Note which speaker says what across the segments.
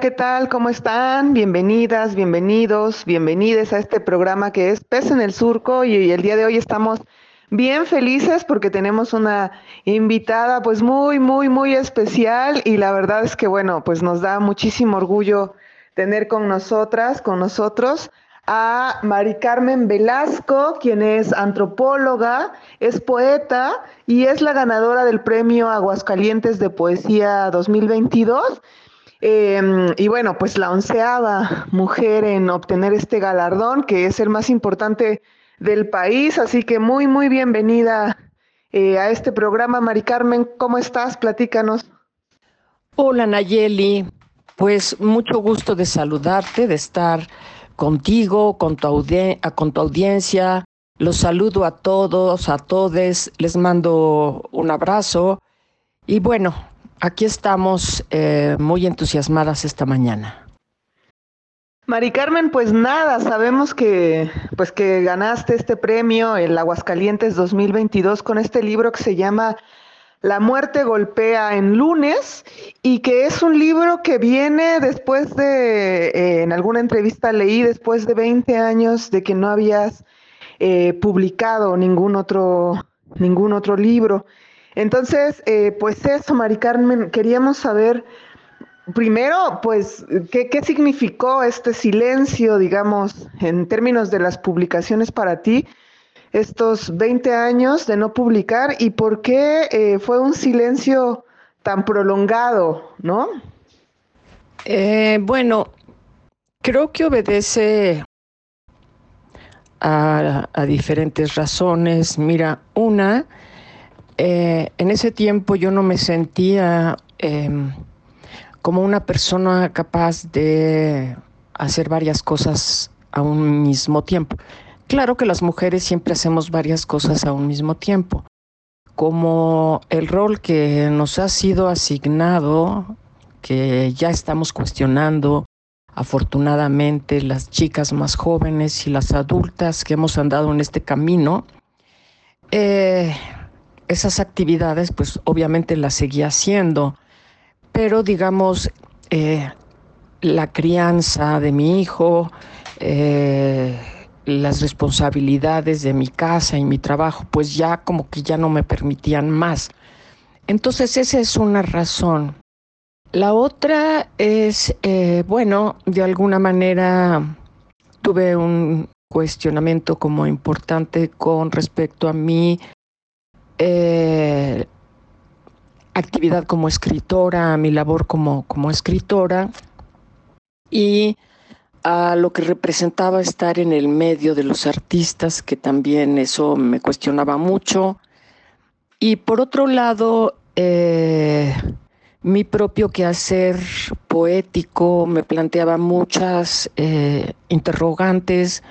Speaker 1: ¿Qué tal? ¿Cómo están? Bienvenidas, bienvenidos, bienvenides a este programa que es Pez en el Surco y el día de hoy estamos bien felices porque tenemos una invitada pues muy, muy, muy especial y la verdad es que bueno, pues nos da muchísimo orgullo tener con nosotras, con nosotros a Mari Carmen Velasco, quien es antropóloga, es poeta y es la ganadora del premio Aguascalientes de Poesía 2022. Em, y bueno, pues la onceava mujer en obtener este galardón, que es el más importante del país. Así que muy, muy bienvenida eh, a este programa, Mari Carmen. ¿Cómo estás? Platícanos.
Speaker 2: Hola, Nayeli. Pues mucho gusto de saludarte, de estar contigo, con tu, con tu audiencia. Los saludo a todos, a todes. Les mando un abrazo. Y bueno, aquí estamos eh, muy entusiasmadas esta mañana.
Speaker 1: Mari Carmen, pues nada, sabemos que pues que ganaste este premio el Aguascalientes 2022 con este libro que se llama La muerte golpea en lunes y que es un libro que viene después de eh, en alguna entrevista leí después de 20 años de que no habías eh, publicado ningún otro ningún otro libro. Entonces, eh, pues eso, Mari Carmen, queríamos saber Primero, pues, ¿qué, ¿qué, significó este silencio, digamos, en términos de las publicaciones para ti, estos 20 años de no publicar y por qué eh, fue un silencio tan prolongado, ¿no?
Speaker 2: Eh, bueno, creo que obedece a, a diferentes razones. Mira, una, eh, en ese tiempo yo no me sentía em, como una persona capaz de hacer varias cosas a un mismo tiempo. Claro que las mujeres siempre hacemos varias cosas a un mismo tiempo. Como el rol que nos ha sido asignado, que ya estamos cuestionando, afortunadamente las chicas más jóvenes y las adultas que hemos andado en este camino, eh, esas actividades pues obviamente las seguía haciendo pero digamos, eh, la crianza de mi hijo, eh, las responsabilidades de mi casa y mi trabajo, pues ya como que ya no me permitían más. Entonces esa es una razón. La otra es, eh, bueno, de alguna manera tuve un cuestionamiento como importante con respecto a mí actividad como escritora, mi labor como, como escritora y a lo que representaba estar en el medio de los artistas, que también eso me cuestionaba mucho. Y por otro lado, eh, mi propio quehacer poético me planteaba muchas eh, interrogantes,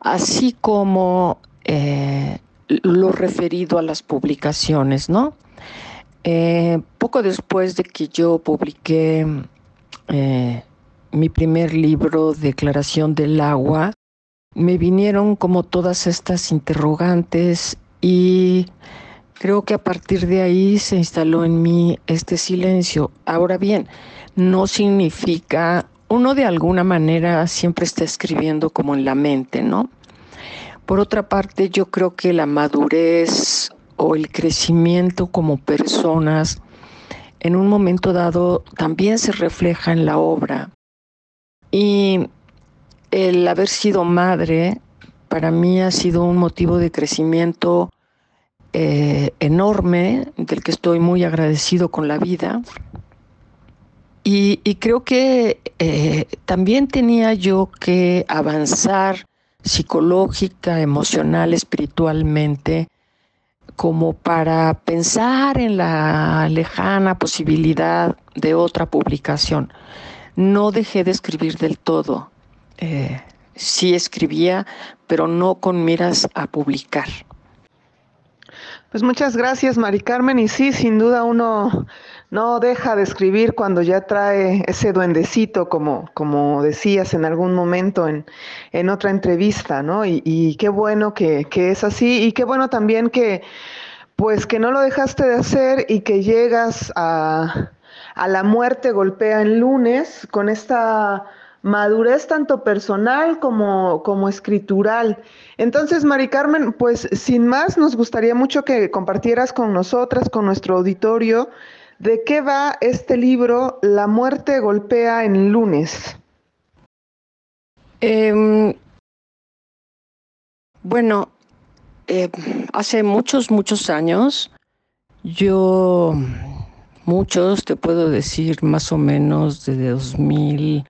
Speaker 2: así como eh, lo referido a las publicaciones, ¿no? Eh, poco después de que yo publiqué eh, mi primer libro, Declaración del Agua, me vinieron como todas estas interrogantes y creo que a partir de ahí se instaló en mí este silencio. Ahora bien, no significa, uno de alguna manera siempre está escribiendo como en la mente, ¿no? Por otra parte, yo creo que la madurez o el crecimiento como personas en un momento dado también se refleja en la obra. Y el haber sido madre para mí ha sido un motivo de crecimiento eh, enorme, del que estoy muy agradecido con la vida. Y, creo que eh, también tenía yo que avanzar psicológica, emocional, espiritualmente, como para pensar en la lejana posibilidad de otra publicación. No dejé de escribir del todo. eh, sí escribía, pero no con miras a publicar.
Speaker 1: Pues muchas gracias, Mari Carmen. Y sí, sin duda uno no deja de escribir cuando ya trae ese duendecito, como, como decías en algún momento en, en otra entrevista, ¿no? Y, qué bueno que, que, es así, y qué bueno también que, pues que no lo dejaste de hacer y que llegas a, a la muerte golpea en lunes con esta madurez tanto personal como, como escritural. Entonces, Mari Carmen, pues sin más, nos gustaría mucho que compartieras con nosotras, con nuestro auditorio, de qué va este libro, La muerte golpea en lunes.
Speaker 2: Eh, bueno, eh, hace muchos, muchos años, yo, muchos, te puedo decir más o menos desde 2000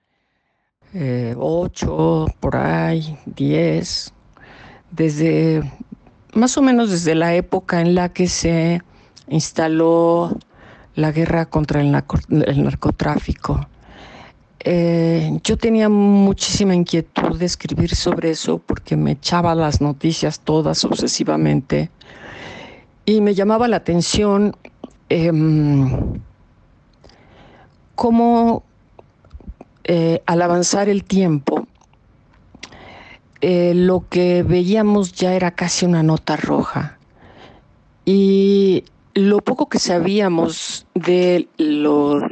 Speaker 2: eh, 8, por ahí, 10, desde más o menos desde la época en la que se instaló la guerra contra el, narco, el narcotráfico. Eh, yo tenía muchísima inquietud de escribir sobre eso porque me echaba las noticias todas obsesivamente y me llamaba la atención eh, cómo eh, al avanzar el tiempo, eh, lo que veíamos ya era casi una nota roja. Y lo poco que sabíamos de los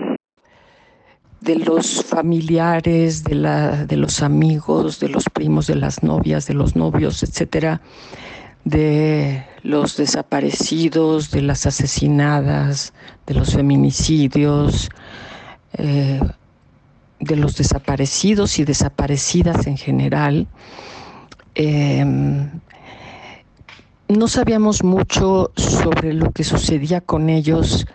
Speaker 2: de los familiares, de, la, de los amigos, de los primos, de las novias, de los novios, etcétera, de los desaparecidos, de las asesinadas, de los feminicidios, eh, de los desaparecidos y desaparecidas en general. Eh, no sabíamos mucho sobre lo que sucedía con ellos,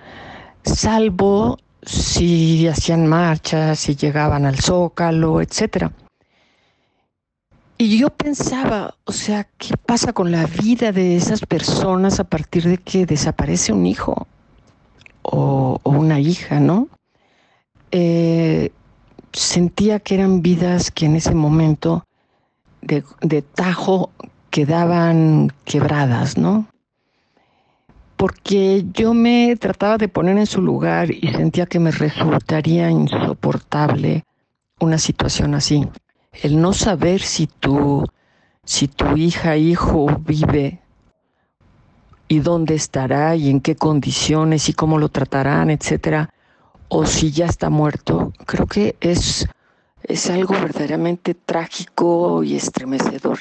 Speaker 2: salvo si hacían marchas, si llegaban al zócalo, etc. Y yo pensaba, o sea, ¿qué pasa con la vida de esas personas a partir de que desaparece un hijo o, una hija, no? Eh, sentía que eran vidas que en ese momento de tajo quedaban quebradas, ¿no? Porque yo me trataba de poner en su lugar y sentía que me resultaría insoportable una situación así. El no saber si tu, si tu hija, hijo vive y dónde estará y en qué condiciones y cómo lo tratarán, etcétera, o si ya está muerto, creo que es, es algo verdaderamente trágico y estremecedor.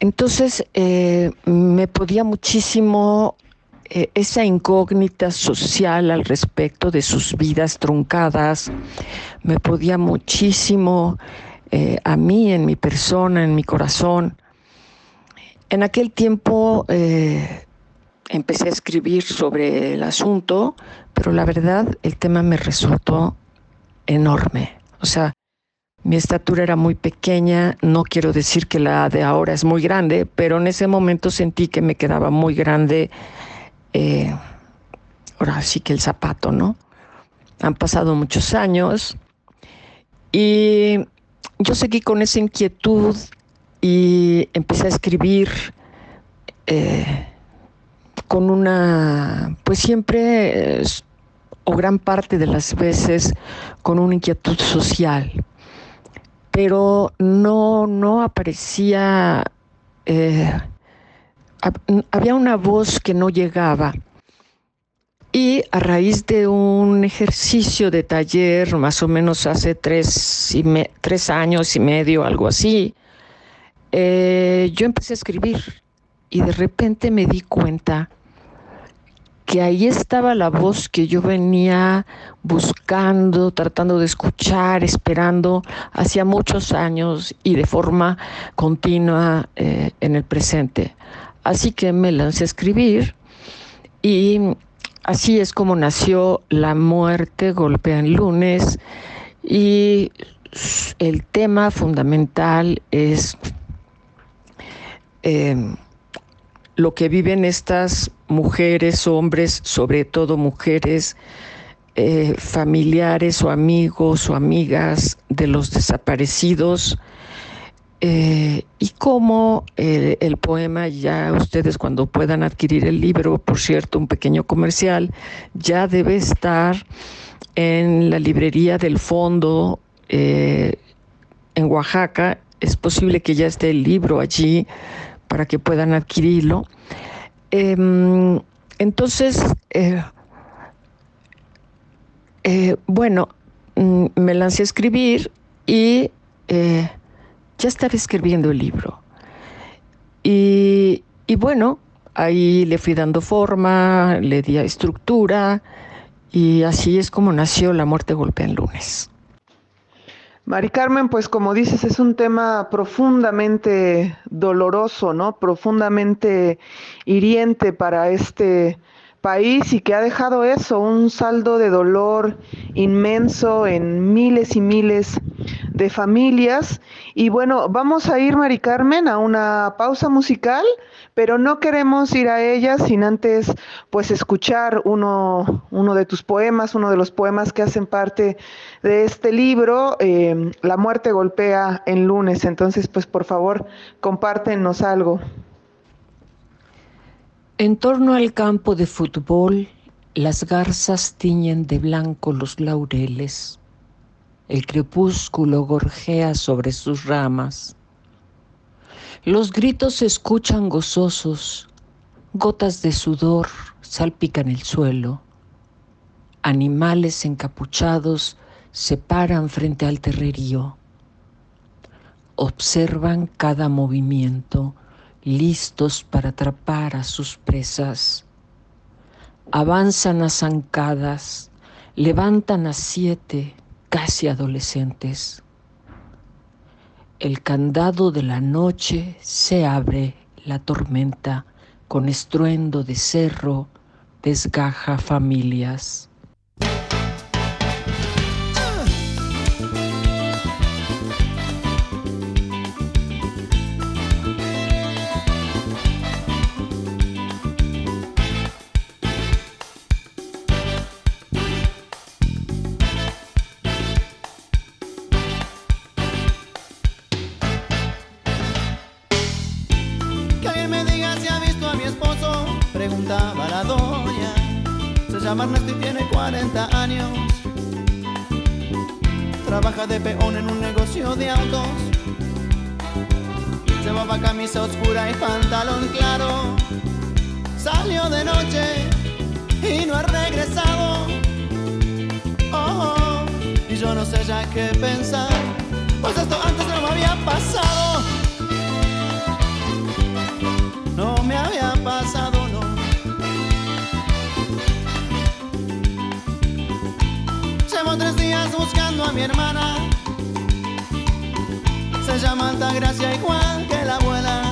Speaker 2: Entonces eh, me podía muchísimo eh, esa incógnita social al respecto de sus vidas truncadas, me podía muchísimo eh, a mí, en mi persona, en mi corazón. En aquel tiempo empecé a escribir sobre el asunto, pero la verdad el tema me resultó enorme. O sea, mi estatura era muy pequeña, no quiero decir que la de ahora es muy grande, pero en ese momento sentí que me quedaba muy grande, eh, ahora sí que el zapato, ¿no? Han pasado muchos años y yo seguí con esa inquietud y empecé a escribir. Eh, con una, pues siempre, o gran parte de las veces, con una inquietud social. Pero no, no aparecía, eh, había una voz que no llegaba. Y a raíz de un ejercicio de taller, más o menos hace tres, y me, tres años y medio, algo así, eh, yo empecé a escribir y de repente me di cuenta que ahí estaba la voz que yo venía buscando, tratando de escuchar, esperando hacía muchos años y de forma continua eh, en el presente. Así que me lancé a escribir y así es como nació La muerte golpea en lunes y el tema fundamental es eh, lo que viven estas mujeres, hombres, sobre todo mujeres, eh, familiares o amigos o amigas de los desaparecidos eh, y cómo eh, el poema ya ustedes cuando puedan adquirir el libro, por cierto, un pequeño comercial, ya debe estar en la librería del fondo en Oaxaca. Es posible que ya esté el libro allí para que puedan adquirirlo. Em, entonces, eh, eh, bueno, mm, me lancé a escribir y eh, ya estaba escribiendo el libro. Y, y, bueno, ahí le fui dando forma, le di estructura y así es como nació La muerte golpea en lunes.
Speaker 1: Mari Carmen, pues como dices, es un tema profundamente doloroso, ¿no? Profundamente hiriente para este país y que ha dejado eso, un saldo de dolor inmenso en miles y miles de familias. Y bueno, vamos a ir, Mari Carmen, a una pausa musical, pero no queremos ir a ella sin antes pues escuchar uno, uno de tus poemas, uno de los poemas que hacen parte de este libro, eh, La muerte golpea en lunes. Entonces, pues por favor, compártenos algo.
Speaker 2: En torno al campo de fútbol, las garzas tiñen de blanco los laureles. El crepúsculo gorjea sobre sus ramas. Los gritos se escuchan gozosos, gotas de sudor salpican el suelo. Animales encapuchados se paran frente al terrerío. Observan cada movimiento listos para atrapar a sus presas. Avanzan a zancadas, levantan a siete casi adolescentes. El candado de la noche se abre, la tormenta con estruendo de cerro desgaja familias.
Speaker 3: Hermana. Se llama Altagracia igual que la abuela.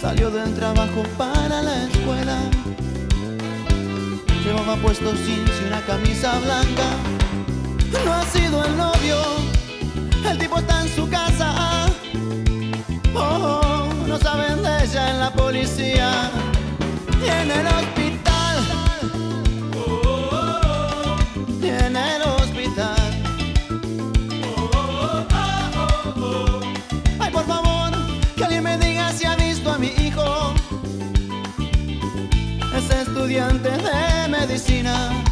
Speaker 3: Salió del trabajo para la escuela. Llevaba puesto jeans y una camisa blanca. No ha sido el novio, el tipo está en su casa. Oh, no saben de ella en la policía y en el hospital. Estudiante de medicina.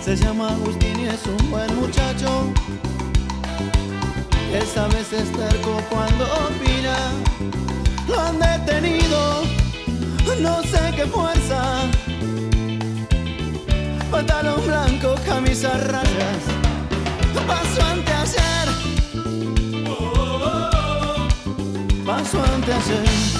Speaker 3: Se llama Agustín y es un buen muchacho. Esa vez es terco cuando opina. Lo han detenido, no sé qué fuerza pantalón blanco, camisa rayas, paso ante ayer, paso ante ayer.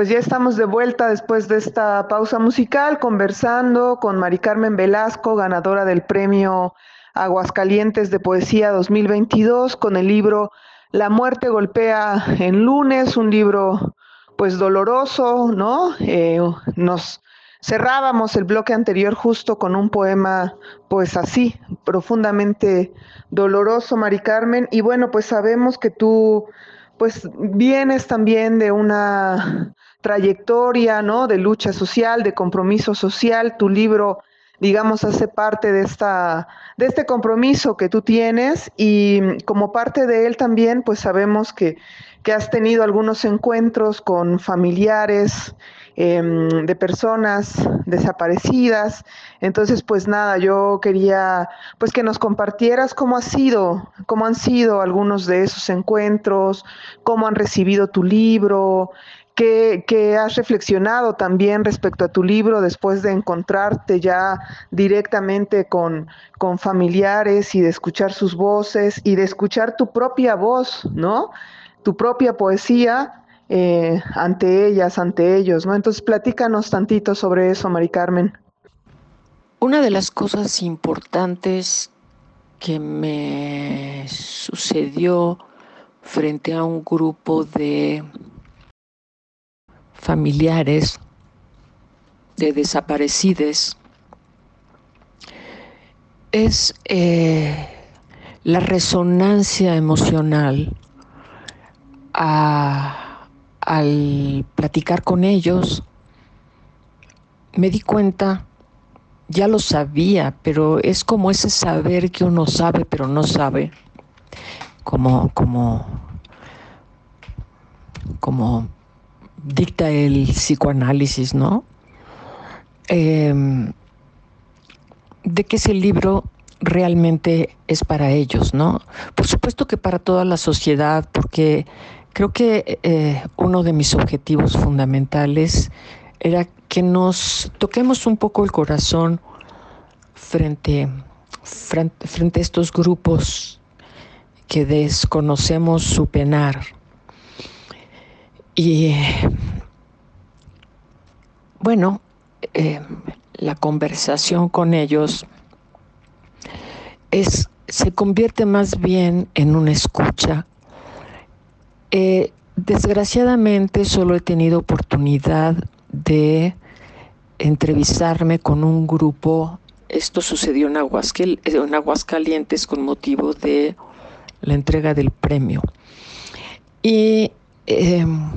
Speaker 1: Pues ya estamos de vuelta después de esta pausa musical, conversando con Mari Carmen Velasco, ganadora del premio Aguascalientes de Poesía 2022, con el libro La muerte golpea en lunes, un libro pues doloroso, ¿no? Eh, nos cerrábamos el bloque anterior justo con un poema pues así, profundamente doloroso, Mari Carmen, y bueno, pues sabemos que tú pues vienes también de una trayectoria, ¿no? De lucha social, de compromiso social. Tu libro, digamos, hace parte de esta, de este compromiso que tú tienes y como parte de él también, pues sabemos que, que has tenido algunos encuentros con familiares eh, de personas desaparecidas. Entonces, pues nada, yo quería pues que nos compartieras cómo ha sido, cómo han sido algunos de esos encuentros, cómo han recibido tu libro, qué has reflexionado también respecto a tu libro después de encontrarte ya directamente con, con familiares y de escuchar sus voces y de escuchar tu propia voz, ¿no? Tu propia poesía eh, ante ellas, ante ellos, ¿no? Entonces, platícanos tantito sobre eso, Mari Carmen.
Speaker 2: Una de las cosas importantes que me sucedió frente a un grupo de familiares de desaparecidos es eh, la resonancia emocional a al platicar con ellos, me di cuenta, ya lo sabía, pero es como ese saber que uno sabe pero no sabe, como, como, como dicta el psicoanálisis, ¿no? Eh, de que ese libro realmente es para ellos, ¿no? Por supuesto que para toda la sociedad, porque Creo que eh, uno de mis objetivos fundamentales era que nos toquemos un poco el corazón frente, frente, frente a estos grupos que desconocemos su penar. Y bueno, eh, la conversación con ellos es, se convierte más bien en una escucha eh, desgraciadamente solo he tenido oportunidad de entrevistarme con un grupo. Esto sucedió en, en Aguascalientes con motivo de la entrega del premio. Y em,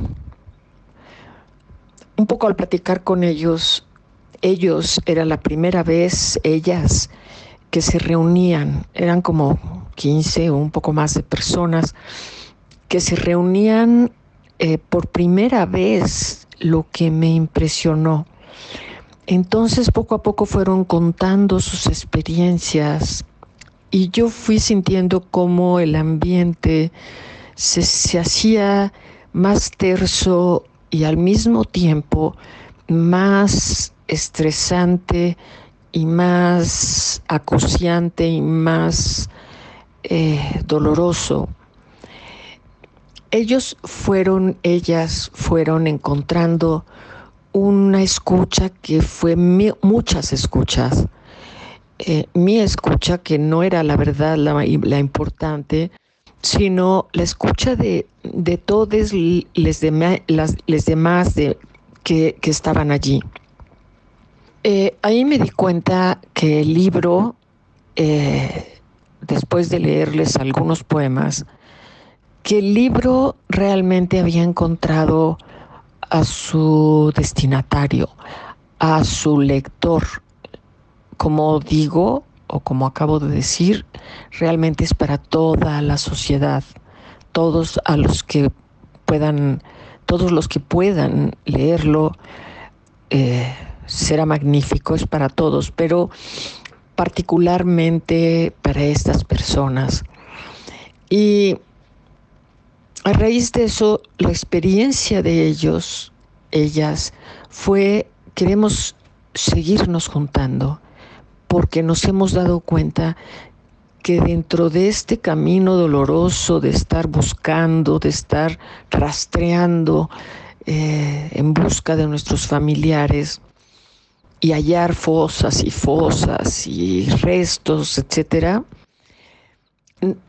Speaker 2: un poco al platicar con ellos, ellos era la primera vez, ellas, que se reunían, eran como 15 o un poco más de personas que se reunían eh, por primera vez, lo que me impresionó. Entonces poco a poco fueron contando sus experiencias y yo fui sintiendo cómo el ambiente se, se hacía más terso y al mismo tiempo más estresante y más acuciante y más eh, doloroso ellos fueron, ellas fueron encontrando una escucha que fue muchas escuchas. Eh, mi escucha, que no era la verdad la, importante, sino la escucha de, de todos les, las, demás de, que, estaban allí. Eh, ahí me di cuenta que el libro, eh, después de leerles algunos poemas, que el libro realmente había encontrado a su destinatario, a su lector. Como digo, o como acabo de decir, realmente es para toda la sociedad, todos a los que puedan, todos los que puedan leerlo, eh, será magnífico, es para todos, pero particularmente para estas personas. Y a raíz de eso, la experiencia de ellos, ellas, fue, queremos seguirnos juntando, porque nos hemos dado cuenta que dentro de este camino doloroso de estar buscando, de estar rastreando eh, en busca de nuestros familiares y hallar fosas y fosas y restos, etcétera,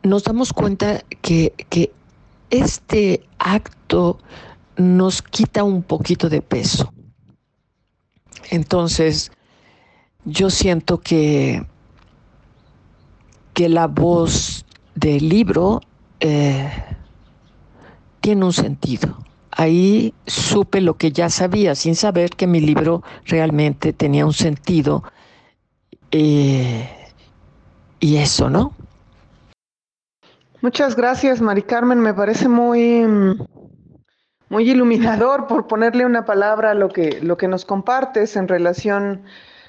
Speaker 2: nos damos cuenta que, que este acto nos quita un poquito de peso. Entonces, yo siento que que la voz del libro eh, tiene un sentido. Ahí supe lo que ya sabía, sin saber que mi libro realmente tenía un sentido. Eh, y eso, ¿no?
Speaker 1: Muchas gracias, Mari Carmen. Me parece muy, muy iluminador por ponerle una palabra a lo que, lo que nos compartes en relación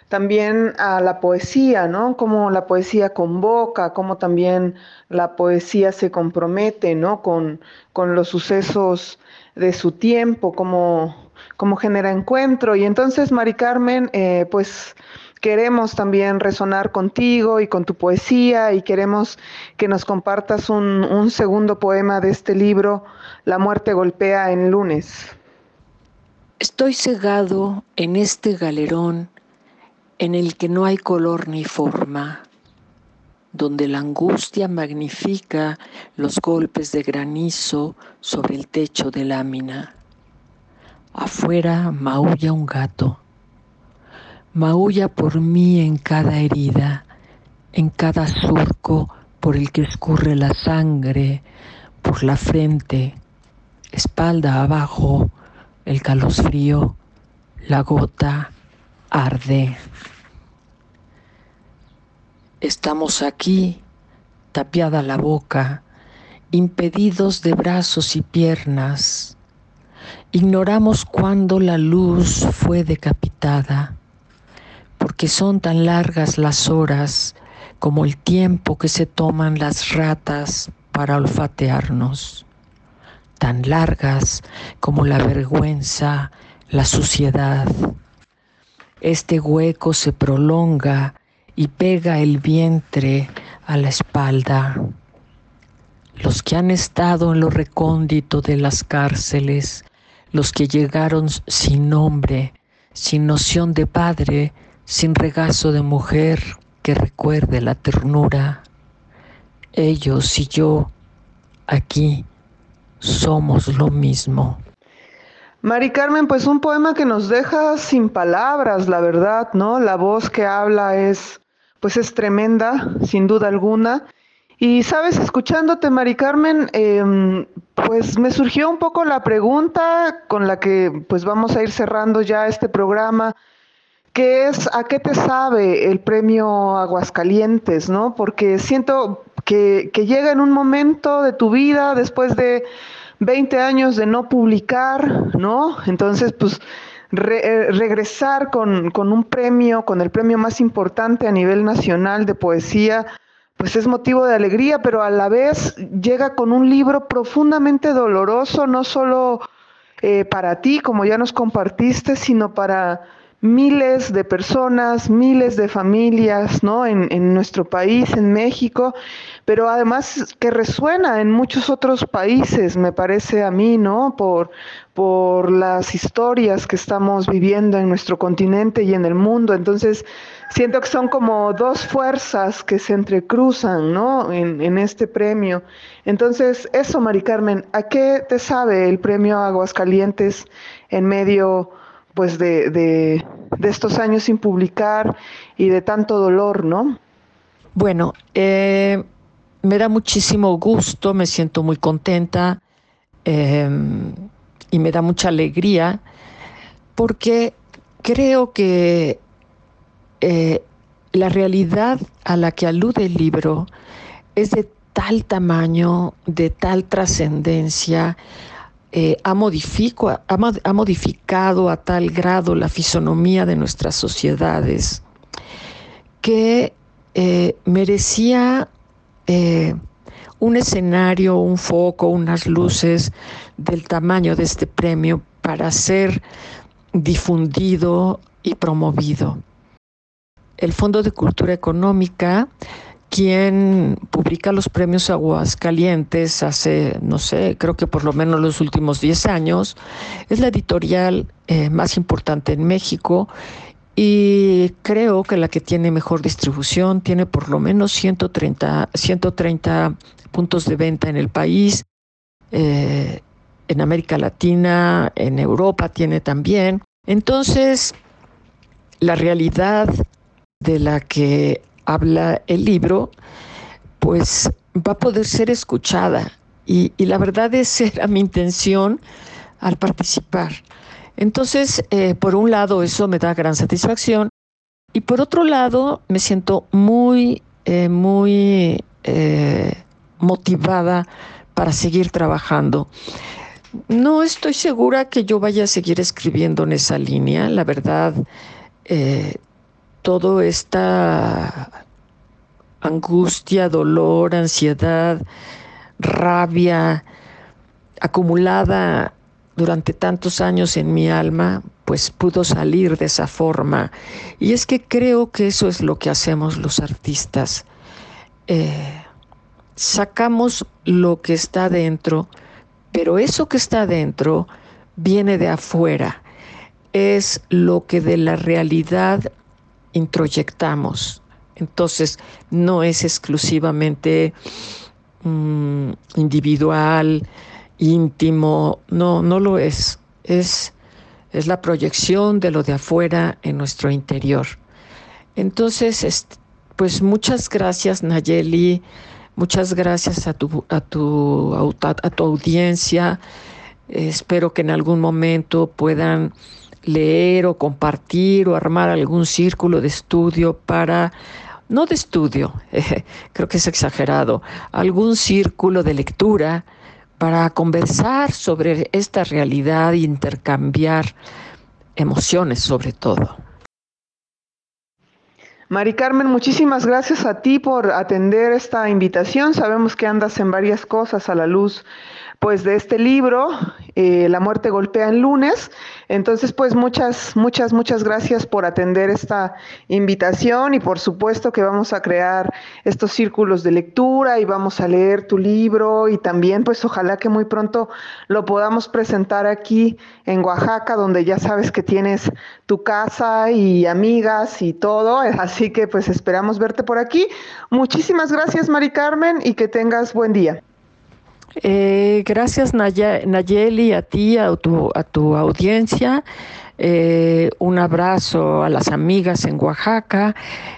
Speaker 1: también a la poesía, ¿no? Cómo la poesía convoca, cómo también la poesía se compromete, ¿no? Con, con los sucesos de su tiempo, cómo, cómo genera encuentro. Y entonces, Mari Carmen, eh, pues queremos también resonar contigo y con tu poesía y queremos que nos compartas un, un segundo poema de este libro, La muerte golpea en lunes.
Speaker 2: Estoy cegado en este galerón en el que no hay color ni forma, donde la angustia magnifica los golpes de granizo sobre el techo de lámina. Afuera maulla un gato, maulla por mí en cada herida, en cada surco por el que escurre la sangre, por la frente, espalda abajo, el calosfrío, la gota, arde. Estamos aquí, tapiada la boca, impedidos de brazos y piernas. Ignoramos cuándo la luz fue decapitada, porque son tan largas las horas como el tiempo que se toman las ratas para olfatearnos, tan largas como la vergüenza, la suciedad este hueco se prolonga y pega el vientre a la espalda. Los que han estado en lo recóndito de las cárceles, los que llegaron sin nombre, sin noción de padre, sin regazo de mujer que recuerde la ternura, ellos y yo aquí somos lo mismo.
Speaker 1: Mari Carmen, pues un poema que nos deja sin palabras, la verdad, ¿no? La voz que habla es, pues es tremenda, sin duda alguna. Y sabes, escuchándote, Mari Carmen, em, pues me surgió un poco la pregunta con la que pues vamos a ir cerrando ya este programa, que es ¿a qué te sabe el premio Aguascalientes, no? Porque siento que, que llega en un momento de tu vida después de 20 años de no publicar, ¿no? Entonces, pues eh, regresar con, con, un premio, con el premio más importante a nivel nacional de poesía, pues es motivo de alegría, pero a la vez llega con un libro profundamente doloroso, no solo eh, para ti, como ya nos compartiste, sino para miles de personas, miles de familias, ¿no? En, en, nuestro país, en México, pero además que resuena en muchos otros países, me parece a mí, ¿no? Por, por las historias que estamos viviendo en nuestro continente y en el mundo. Entonces, siento que son como dos fuerzas que se entrecruzan, ¿no? En, en este premio. Entonces, eso, Mari Carmen, ¿a qué te sabe el premio Aguascalientes en medio pues de, de, de, estos años sin publicar y de tanto dolor, ¿no?
Speaker 2: Bueno, eh, me da muchísimo gusto, me siento muy contenta eh, y me da mucha alegría porque creo que eh, la realidad a la que alude el libro es de tal tamaño, de tal trascendencia, eh, ha, ha, modificado a tal grado la fisonomía de nuestras sociedades que eh, merecía eh, un escenario, un foco, unas luces del tamaño de este premio para ser difundido y promovido. El Fondo de Cultura Económica, quien publica los premios Aguascalientes hace, no sé, creo que por lo menos los últimos 10 años, es la editorial eh, más importante en México y creo que la que tiene mejor distribución tiene por lo menos 130, 130 puntos de venta en el país, eh, en América Latina, en Europa tiene también. Entonces, la realidad de la que habla el libro, pues va a poder ser escuchada. Y, la verdad es era mi intención al participar. Entonces, eh, por un lado, eso me da gran satisfacción y por otro lado, me siento muy, eh, muy eh, motivada para seguir trabajando. No estoy segura que yo vaya a seguir escribiendo en esa línea. La verdad, todo esta angustia, dolor, ansiedad, rabia acumulada durante tantos años en mi alma, pues pudo salir de esa forma. Y es que creo que eso es lo que hacemos los artistas. Eh, sacamos lo que está dentro, pero eso que está dentro viene de afuera. Es lo que de la realidad introyectamos. Entonces, no es exclusivamente mm, individual, íntimo, no, no lo es. Es, es la proyección de lo de afuera en nuestro interior. Entonces, pues muchas gracias Nayeli, muchas gracias a tu, a tu, a tu audiencia. Espero que en algún momento puedan leer o compartir o armar algún círculo de estudio para, no de estudio, creo que es exagerado, algún círculo de lectura para conversar sobre esta realidad e intercambiar emociones sobre todo.
Speaker 1: Mari Carmen, muchísimas gracias a ti por atender esta invitación. Sabemos que andas en varias cosas a la luz pues de este libro, eh, La muerte golpea en lunes. Entonces, pues muchas, muchas, muchas gracias por atender esta invitación y por supuesto que vamos a crear estos círculos de lectura y vamos a leer tu libro y también pues ojalá que muy pronto lo podamos presentar aquí en Oaxaca, donde ya sabes que tienes tu casa y amigas y todo. Así que pues esperamos verte por aquí. Muchísimas gracias, Mari Carmen, y que tengas buen día.
Speaker 2: Eh, gracias Nayeli, a ti, a tu, a tu audiencia. Eh, un abrazo a las amigas en Oaxaca.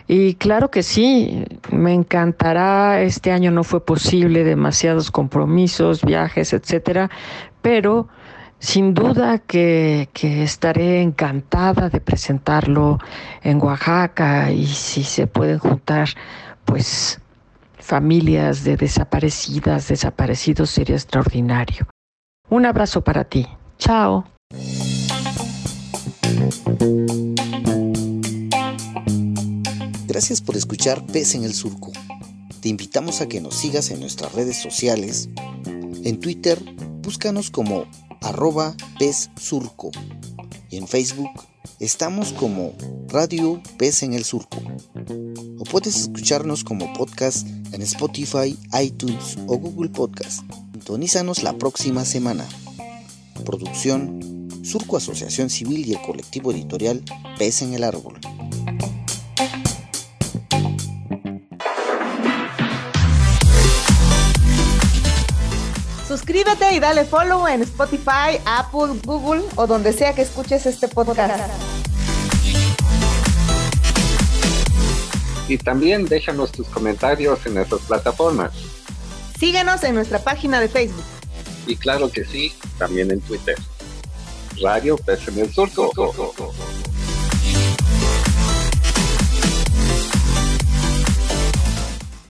Speaker 2: Y claro que sí, me encantará, este año no fue posible, demasiados compromisos, viajes, etcétera, pero sin duda que, que estaré encantada de presentarlo en Oaxaca. Y si se pueden juntar, pues familias de desaparecidas, desaparecidos sería extraordinario. Un abrazo para ti. Chao.
Speaker 4: Gracias por escuchar Pez en el Surco. Te invitamos a que nos sigas en nuestras redes sociales. En Twitter, búscanos como arroba Pez Surco. Y en Facebook, estamos como Radio Pez en el Surco o puedes escucharnos como podcast en Spotify, iTunes o Google Podcast. Sintonízanos la próxima semana. Producción Surco Asociación Civil y el colectivo editorial Pez en el Árbol.
Speaker 1: Suscríbete y dale follow en Spotify, Apple, Google o donde sea que escuches este podcast.
Speaker 5: Y también déjanos tus comentarios en nuestras plataformas.
Speaker 1: Síguenos en nuestra página de Facebook.
Speaker 5: Y claro que sí, también en Twitter. Radio Pes en el Surco.